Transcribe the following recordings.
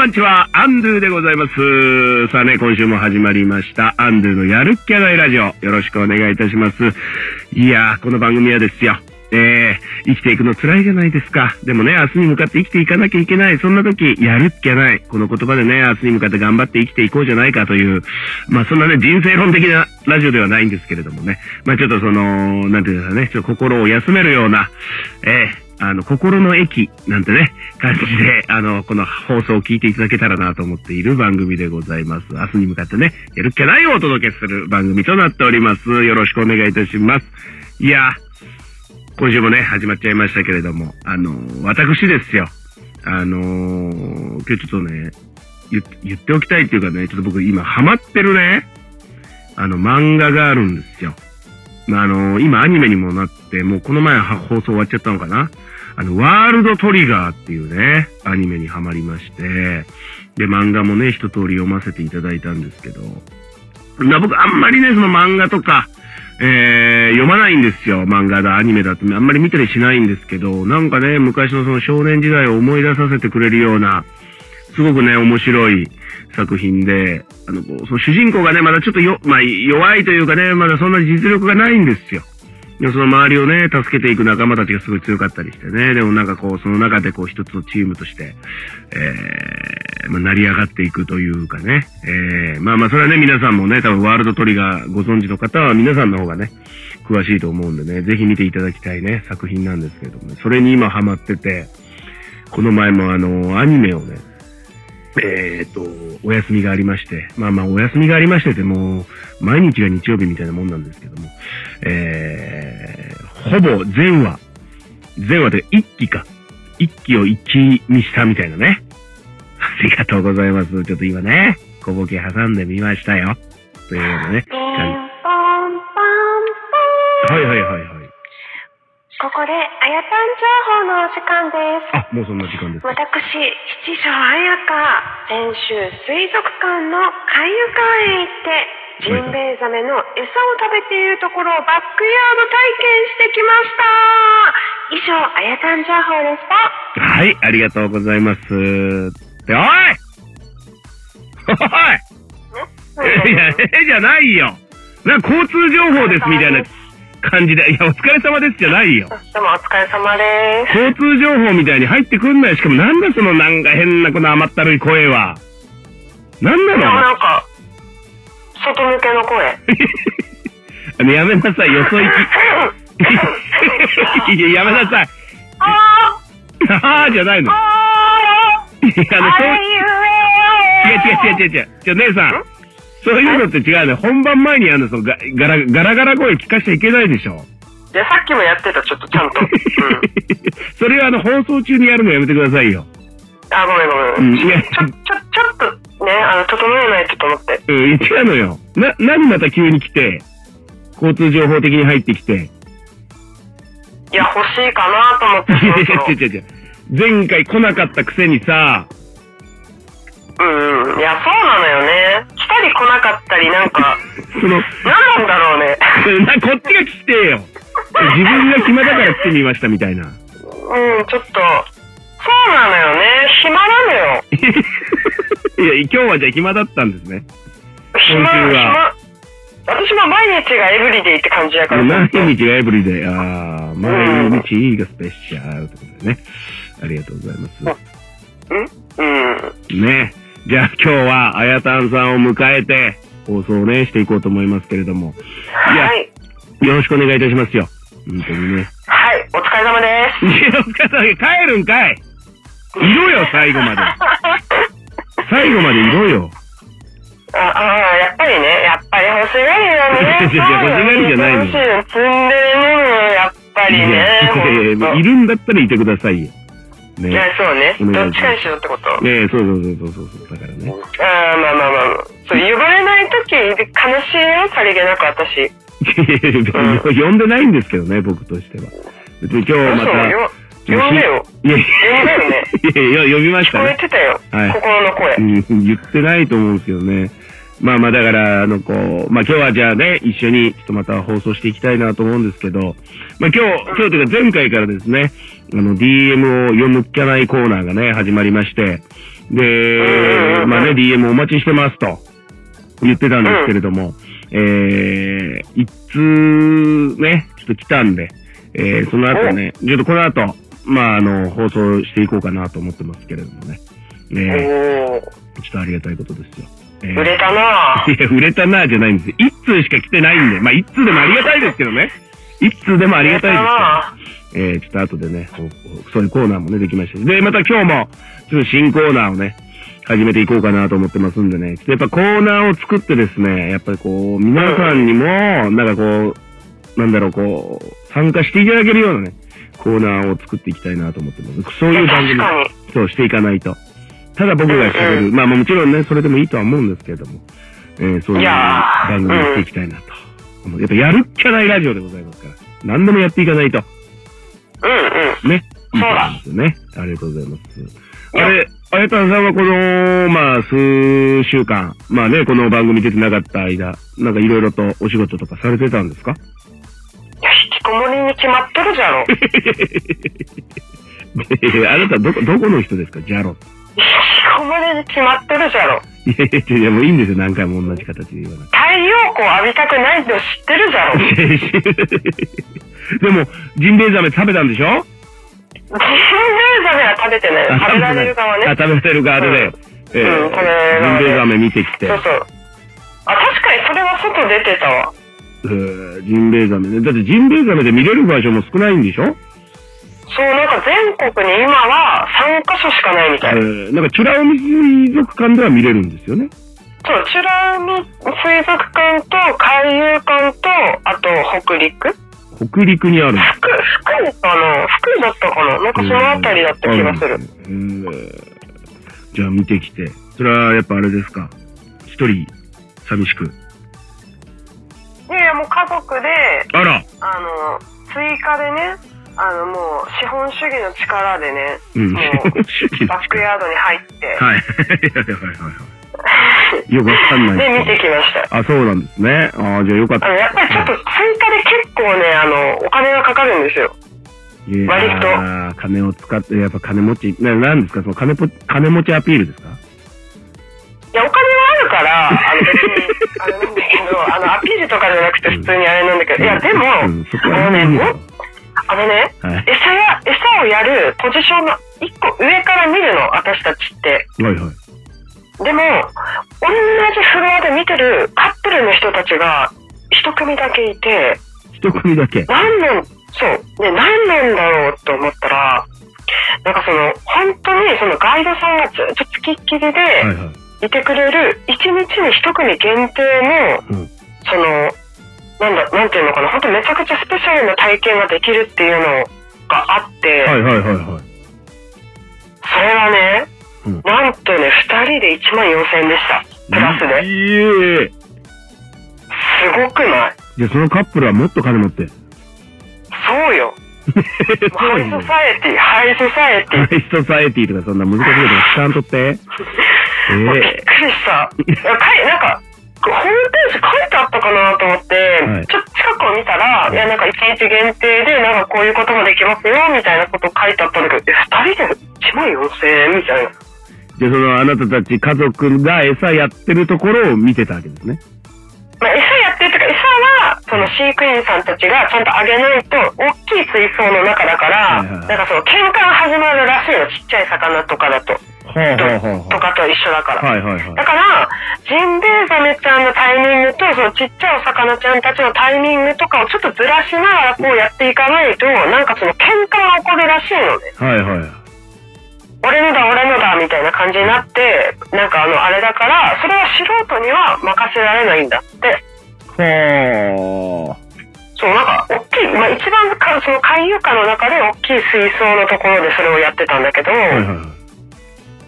こんばんちは、アンドゥでございます。さあね、今週も始まりました、アンドゥのやるっきゃないラジオ。よろしくお願いいたします。いやー、この番組はですよ。えー、生きていくの辛いじゃないですか。でもね、明日に向かって生きていかなきゃいけない。そんな時、やるっきゃない。この言葉でね、明日に向かって頑張って生きていこうじゃないかという、まあそんなね、人生論的なラジオではないんですけれどもね。まあちょっとその、なんていうんですかね、ちょっと心を休めるような、えー、あの、心の駅なんてね、感じで、あの、この放送を聞いていただけたらなと思っている番組でございます。明日に向かってね、やるっきゃないをお届けする番組となっております。よろしくお願いいたします。いや、今週もね、始まっちゃいましたけれども、あの、私ですよ。あの今日ちょっとね、言言っておきたいっていうかね、ちょっと僕今ハマってるね、あの、漫画があるんですよ。あ、あの今アニメにもなって、もうこの前放送終わっちゃったのかな？あの、ワールドトリガーっていうね、アニメにハマりまして、で、漫画もね、一通り読ませていただいたんですけど、僕あんまりね、その漫画とか、えー、読まないんですよ。漫画だ、アニメだってあんまり見たりしないんですけど、なんかね、昔のその少年時代を思い出させてくれるような、すごくね、面白い作品で、あの、その主人公がね、まだちょっとよ、まあ、弱いというかね、まだそんな実力がないんですよ。でその周りをね、助けていく仲間たちがすごい強かったりしてね、でもなんかこう、その中でこう一つのチームとして、えー、まあ、成り上がっていくというかね、えー、まあまあそれはね、皆さんもね、多分ワールドトリガーご存知の方は皆さんの方がね、詳しいと思うんでね、ぜひ見ていただきたいね、作品なんですけれどもね、それに今ハマってて、この前もあの、アニメをね、えーっと、お休みがありまして、まあまあお休みがありましててもう、毎日が日曜日みたいなもんなんですけども、えー、ほぼ全話、全話で一期か、一期を一期にしたみたいなね。ありがとうございます。ちょっと今ね、小ボケ挟んでみましたよ。というようなね。はいはいはいはい。ここで、あやたん情報のお時間です。あ、もうそんな時間ですか。私、七条彩香、先週水族館の海遊館へ行って、ジンベエザメの餌を食べているところをバックヤード体験してきました。以上、あやたん情報でした。はい、ありがとうございます。で、おいおいいや、えじゃないよ。な交通情報ですみたいな感じで、いや、お疲れ様ですじゃないよ。どうもお疲れ様です。交通情報みたいに入ってくんない。しかもなんだそのなんか変なこの甘ったるい声は。なんなでものなんか、外向けの声。あの、やめなさい、よそ行き。いや、やめなさい。ああーじゃないの。ーあいや、あの、ーそう、あいう違う違う違う違う違う。じゃ姉さん？そういうのって違うね。本番前にあの、そのガガラ、ガラガラ声聞かしちゃいけないでしょ。いや、さっきもやってた、ちょっとちゃんと。うん。それはあの、放送中にやるのやめてくださいよ。あ、ごめんごめん。うんいやちょ、ちょ、ちょっとね、あの、整えないとと思って。うん、違うのよ。な、何また急に来て、交通情報的に入ってきて。いや、欲しいかなと思って、そろそろ違う違う違う。前回来なかったくせにさ、うんうん。いや、そうなのよね。来たり来なかったり、なんか、その、何なんだろうね。なこっちが聞きてえよ。自分が暇だから来てみましたみたいな。うん、ちょっと、そうなのよね。暇なのよ。いや、今日はじゃあ暇だったんですね。暇、今週は暇。私も毎日がエブリデイって感じやから。毎日がエブリデイ。ああ、毎日がスペシャルってことでね。ありがとうございます。うん。ね。じゃあ今日は、あやたんさんを迎えて、放送をね、していこうと思いますけれども。いやはい。よろしくお願いいたしますよ。本当にね。はい、お疲れ様です。いや、お疲れ様帰るんかいいろよ、最後まで。最後までいろよ。ああ、やっぱりね、やっぱり欲しがりだね。いやいや欲しがりじゃないの積んでるね、やっぱりいやね。いやほんといるんだったらいてくださいよ。ね。そうね。どっちかにしろってこと。ねそうそうそうそうそう。だからね。ああ、まあまあまあ。そう、呼ばれないとき、悲しいよ、さりげなく私。いやいや別に呼んでないんですけどね、僕としては。別に今日また。呼んでよ。いやい呼んだよね。やいや、呼びまし聞こえたね。てたよ。はい心の声。うん言ってないと思うんですけどね。まあまあだから、あの、こう、まあ今日はじゃあね、一緒にちょっとまた放送していきたいなと思うんですけど、まあ今日、今日というか前回からですね、あの、DM を読む聞かないコーナーがね、始まりまして、で、まあね、DM お待ちしてますと言ってたんですけれども、えー、一通ね、ちょっと来たんで、えー、その後ね、ちょっとこの後、まああの、放送していこうかなと思ってますけれどもね。おねー、ちょっとありがたいことですよ。えー売れたなぁ。いや、売れたなじゃないんですよ。一通しか来てないんで。まあ、一通でもありがたいですけどね。一通でもありがたいですから。えー、ちょっと後でね、そういうコーナーもね、できましたし。で、また今日も、ちょっと新コーナーをね、始めていこうかなと思ってますんでね。ちょっとやっぱコーナーを作ってですね、やっぱりこう、皆さんにも、なんかこう、なんだろう、こう、参加していただけるようなね、コーナーを作っていきたいなと思ってます。そういう番組。そうしていかないと。ただ僕が喋る。うんまあまあもちろんね、それでもいいとは思うんですけれども、えーそういう番組をしていきたいなと。やっぱやるっきゃないラジオでございますから。何でもやっていかないと。うんうん。ね。いいと思うんですよね。ありがとうございます。あれ、あやたんさんはこの、まあ、数週間、まあね、この番組出てなかった間、なんかいろいろとお仕事とかされてたんですか？いや、引きこもりに決まっとるじゃろ。あなたどこ、どこの人ですか？ジャロ。引きこもりに決まっとるじゃろ。いやいやいや、もういいんですよ。何回も同じ形で言わなくて。太陽光浴びたくないの知ってるじゃろ。でも、ジンベエザメ食べたんでしょ？ジンベエザメは食べてない。食べられる側ね。あ、食べられる側でね。ええうん食べられるジンベエザメ見てきて。そうそう。あ、確かにそれは外出てたわ。えージンベエザメね。だってジンベエザメで見れる場所も少ないんでしょ？そう、なんか全国に今は3カ所しかないみたい。えーなんか、チュラ海水族館では見れるんですよね。そう、美ら海水族館と海遊館と、あと北陸北陸にある福、福かな福だったかななんかその辺りだった気がする。うんじゃあ見てきて。それはやっぱあれですか一人、寂しく。いやいや、もう家族で、あらあの、追加でね、あの、もう資本主義の力でね、うん。もうバックヤードに入って、はい。はいはいはい。よくわかんないで、見てきました。あ、そうなんですね。ああ、じゃあよかった。やっぱりちょっと追加で結構ね、あの、お金がかかるんですよ。割とー金を使って、やっぱ金持ち、な、なんですか？その金ぽ、金持ちアピールですか？いや、お金はあるから、あの、別に、あれなんだけど、あの、アピールとかじゃなくて普通にあれなんだけど、いや、でも、うん、そこはあのね、もいいよあのね、はい。餌や、餌をやるポジションの一個上から見るの、私たちって。はいはい。でも、同じフロアで見てるカップルの人たちが一組だけいて、一組だけ。何なん、そう、ね、何なんだろうと思ったら、なんかその、本当にそのガイドさんがずっとつきっきりではいてくれる、一日に一組限定の、うんその、なんだ、なんていうのかな、本当めちゃくちゃスペシャルな体験ができるっていうのがあって、はいはいはいはい。それはね、うんなんとね、二人で1万4000円でした。プラスで。いえ。すごくない？じゃあそのカップルはもっと金持って。そうよ。ハイソサエティ、ハイソサエティ。ハイソサエティとかそんな難しいこと聞かんとって。えもうびっくりした。なんか、ホームページ書いてあったかなと思って、はいちょっと近くを見たら、いや、なんか一日限定で、なんかこういうこともできますよ、みたいなこと書いてあったんだけど、え、二人で1万4000円みたいな。じゃあそのあなたたち家族が餌やってるところを見てたわけですね。まあ、餌やってるとか、餌は、その飼育員さんたちがちゃんとあげないと、大きい水槽の中だから、はいはいなんかその喧嘩が始まるらしいの、ちっちゃい魚とかだと。とかと一緒だから。う。はいはいはい。だから、ジンベエザメちゃんのタイミングと、そのちっちゃいお魚ちゃんたちのタイミングとかをちょっとずらしながらこうやっていかないと、なんかその喧嘩が起こるらしいのね。はいはい。俺のだ、俺のだ、みたいな感じになって、なんかあの、あれだから、それは素人には任せられないんだって。ほそう、なんか、大きい、まあ一番か、その海遊館の中で大きい水槽のところでそれをやってたんだけど、はいはい。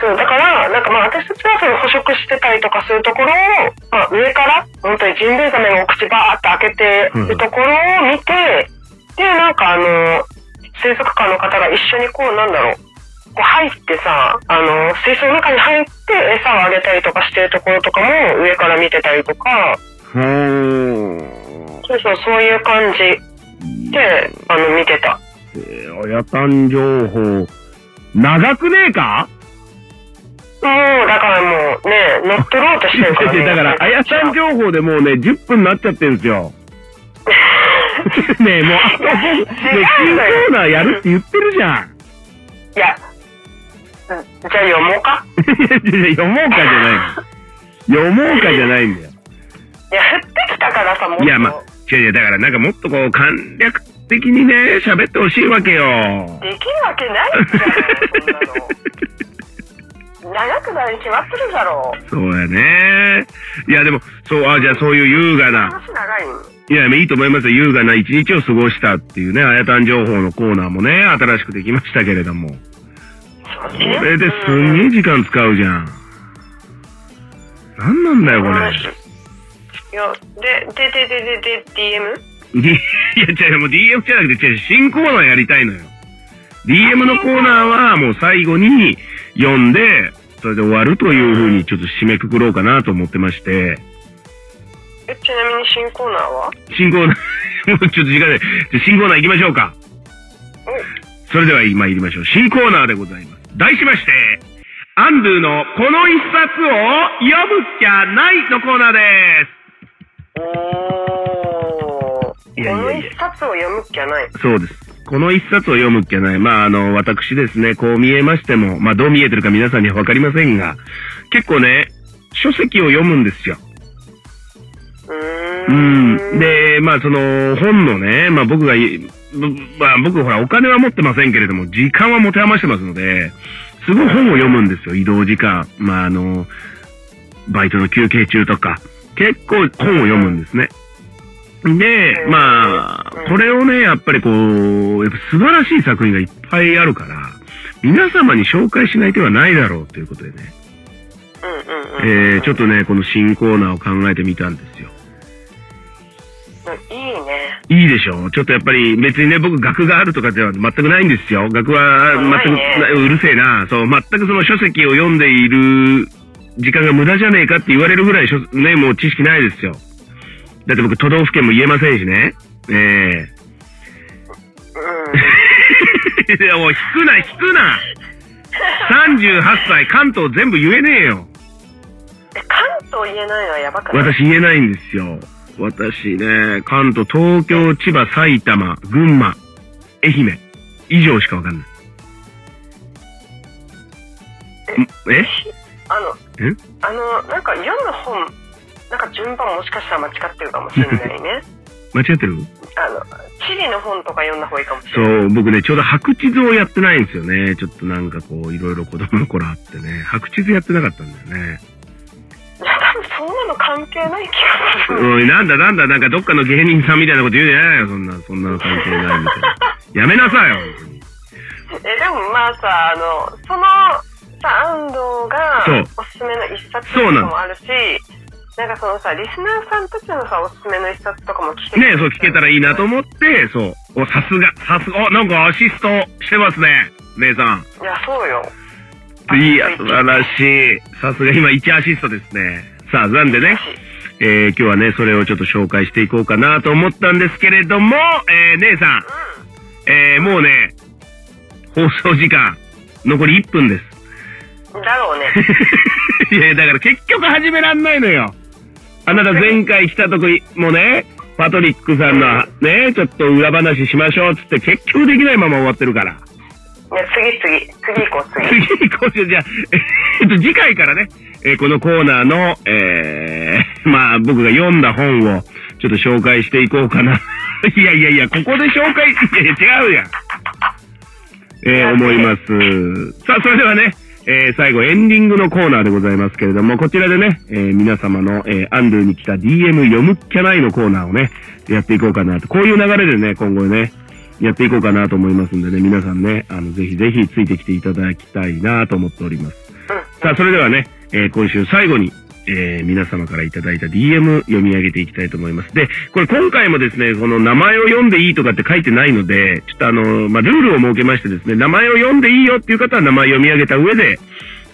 そう、だから、なんかまあ私たちはその捕食してたりとかするところを、まあ上から、本当にジンベエザメがお口バーって開けてるところを見て、で、なんかあの、水族館の方が一緒にこう、なんだろう、で入ってさ、あの、水槽の中に入って餌をあげたりとかしてるところとかも上から見てたりとか、ほー。そうそう、そういう感じで、あの、見てた。えー、親誕情報、長くねえか？もう、だからもうね、乗っ取ろうとしてるからね。だから、あやさん情報でもうね、10分になっちゃってるんですよ。ねえ、もう、あと、ね、新コーナーやるって言ってるじゃん。いや、じゃあ読もうか 読もうかじゃない。読もうかじゃないんだよ。いや、降ってきたからさ、もっと。いや、まあ、違う違う、だからなんかもっとこう、簡略的にね、喋ってほしいわけよ。できるわけないじゃん、そんなの。長くなるに決まってるだろう。そうやね。いや、でも、そう、あ、じゃあそういう優雅な、話長いいや、いいと思いますよ。優雅な一日を過ごしたっていうね、あやたん情報のコーナーもね、新しくできましたけれども。それですんげえ時間使うじゃん。なんなんだよ、これ。いや、で、で、で、で、で、で、DM? いや、違う、もう DM じゃなくて、違う、新コーナーやりたいのよ。DM のコーナーはもう最後に読んで、それで終わるというふうにちょっと締めくくろうかなと思ってまして、え、ちなみに新コーナーは？新コーナー、もうちょっと時間で、じゃあ新コーナー行きましょうか。それでは今行きましょう。新コーナーでございます。題しまして、アンドゥのこの一冊を読むっきゃないのコーナーです。おー。いやいやいやこの一冊を読むっきゃない。そうです。この一冊を読むっきゃない。まあ、あの、私ですね、こう見えましても、まあ、どう見えてるか皆さんにはわかりませんが、結構ね、書籍を読むんですよ。うん。ん。、で、まあ、その、本のね、まあ、僕がまあ、僕、ほら、お金は持ってませんけれども、時間は持て余してますので、すごい本を読むんですよ、移動時間。まあ、あの、バイトの休憩中とか、結構本を読むんですね。で、まあ、これをね、やっぱりこう、やっぱ素晴らしい作品がいっぱいあるから、皆様に紹介しない手はないだろうということでね。えー、ちょっとね、この新コーナーを考えてみたんですよ。うん。いいね。いいでしょ？ちょっとやっぱり別にね、僕学があるとかでは全くないんですよ。学は全くねな、うるせえな。そう、全くその書籍を読んでいる時間が無駄じゃねえかって言われるぐらいしょ、ね、もう知識ないですよ。だって僕都道府県も言えませんしね。えうん。え いやもう引くな、引くな !38 歳、関東全部言えねえよ。え、関東言えないのはやばくない？私言えないんですよ。私ね、関東、東京、千葉、埼玉、群馬、愛媛、以上しかわかんない。ん？え？あの、え？あの、なんか読む本、なんか順番もしかしたら間違ってるかもしれないね。間違ってる？あの、地理の本とか読んだ方がいいかもしそれない。う、僕ね、ちょうど白地図をやってないんですよね。ちょっとなんかこう、いろいろ子供の頃あってね。白地図やってなかったんだよね。いや、多分そんなの関係ない気がする。おい、なんだなんだ、なんかどっかの芸人さんみたいなこと言うんじゃないよ、そんな、そんなの関係ないみたいな。やめなさいよ、本当に。え、でもまあさ、あの、その、さ、安藤がおすすめの一冊もあるし、なんかそのさ、リスナーさんたちのさ、おすすめの一冊とかも聞けねそう聞けたらいいなと思って、そう。お、さすが、さすが、お、なんかアシストしてますね、姉さん。いや、そうよ。いや、素晴らしい。さすが今1アシストですね。さあ、なんでね、えー、今日はね、それをちょっと紹介していこうかなと思ったんですけれども、えー、姉さん、えー、もうね、放送時間、残り1分です。うん。だろうね。いや、だから結局始めらんないのよ。あなた前回来たとこもね、パトリックさんのね、ちょっと裏話しましょうっつって結局できないまま終わってるから。いや、次次、次行こう、次。次行こうじゃあ、えっと、次回からね、えーこのコーナーの、えー、まあ僕が読んだ本をちょっと紹介していこうかな。いやいやいや、ここで紹介、いやいや違うやん。えー思います。さあ、それではね、えー最後エンディングのコーナーでございますけれども、こちらでね、えー皆様の、えーアンドゥに来た DM 読むっきゃないのコーナーをね、やっていこうかなと。こういう流れでね、今後ね、やっていこうかなと思いますんでね、皆さんね、あの、ぜひぜひついてきていただきたいなと思っております。うん。さあ、それではね、えー今週最後に、えー、皆様からいただいた DM 読み上げていきたいと思います。で、これ今回もですね、この名前を読んでいいとかって書いてないので、ちょっとあの、まあ、ルールを設けましてですね、名前を読んでいいよっていう方は名前読み上げた上で、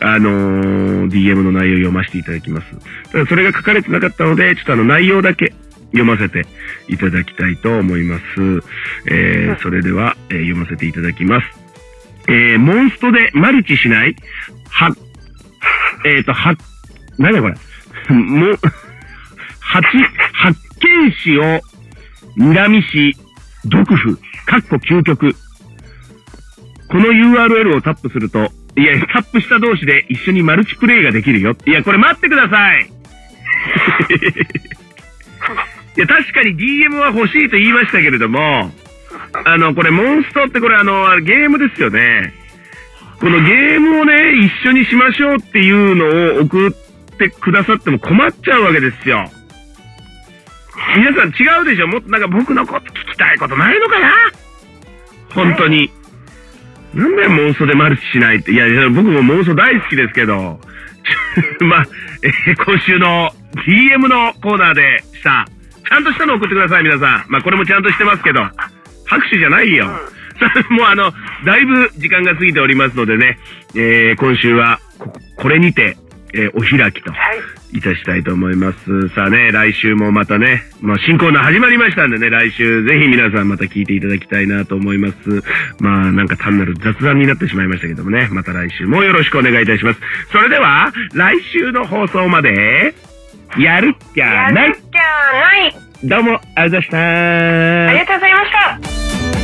あのー DM の内容を読ませていただきます。ただそれが書かれてなかったので、ちょっとあの内容だけ読ませていただきたいと思います。えー、それでは、えー読ませていただきます。えー、モンストでマルチしない？は、えっ、と、は、なんだこれ？もう、八、発見士を、睨みし、毒婦、かっこ究極。この URL をタップすると、いや、タップした同士で一緒にマルチプレイができるよ。いや、これ待ってくださいいや、確かに DM は欲しいと言いましたけれども、あの、これ、モンストってこれ、あの、ゲームですよね。このゲームをね、一緒にしましょうっていうのを送ってくださっても困っちゃうわけですよ。皆さん違うでしょ？もっとなんか僕のこと聞きたいことないのかな？本当に。なんだよ、モンストでマルチしないって？いや、いや僕もモンスト大好きですけど、まあ、えー今週の DM のコーナーでした。ちゃんとしたの送ってください、皆さん。まあ、これもちゃんとしてますけど。拍手じゃないよ。もうあの、だいぶ時間が過ぎておりますのでね、えー今週はこ、これにて、えーお開きとはい。いたしたいと思います。さあね、来週もまたね、まあ、新コーナー始まりましたんでね、来週ぜひ皆さんまた聞いていただきたいなと思います。まあ、なんか単なる雑談になってしまいましたけどもね、また来週もよろしくお願いいたします。それでは、来週の放送まで、やるっきゃないやるっきゃない。どうも、ありがとうございましたありがとうございました。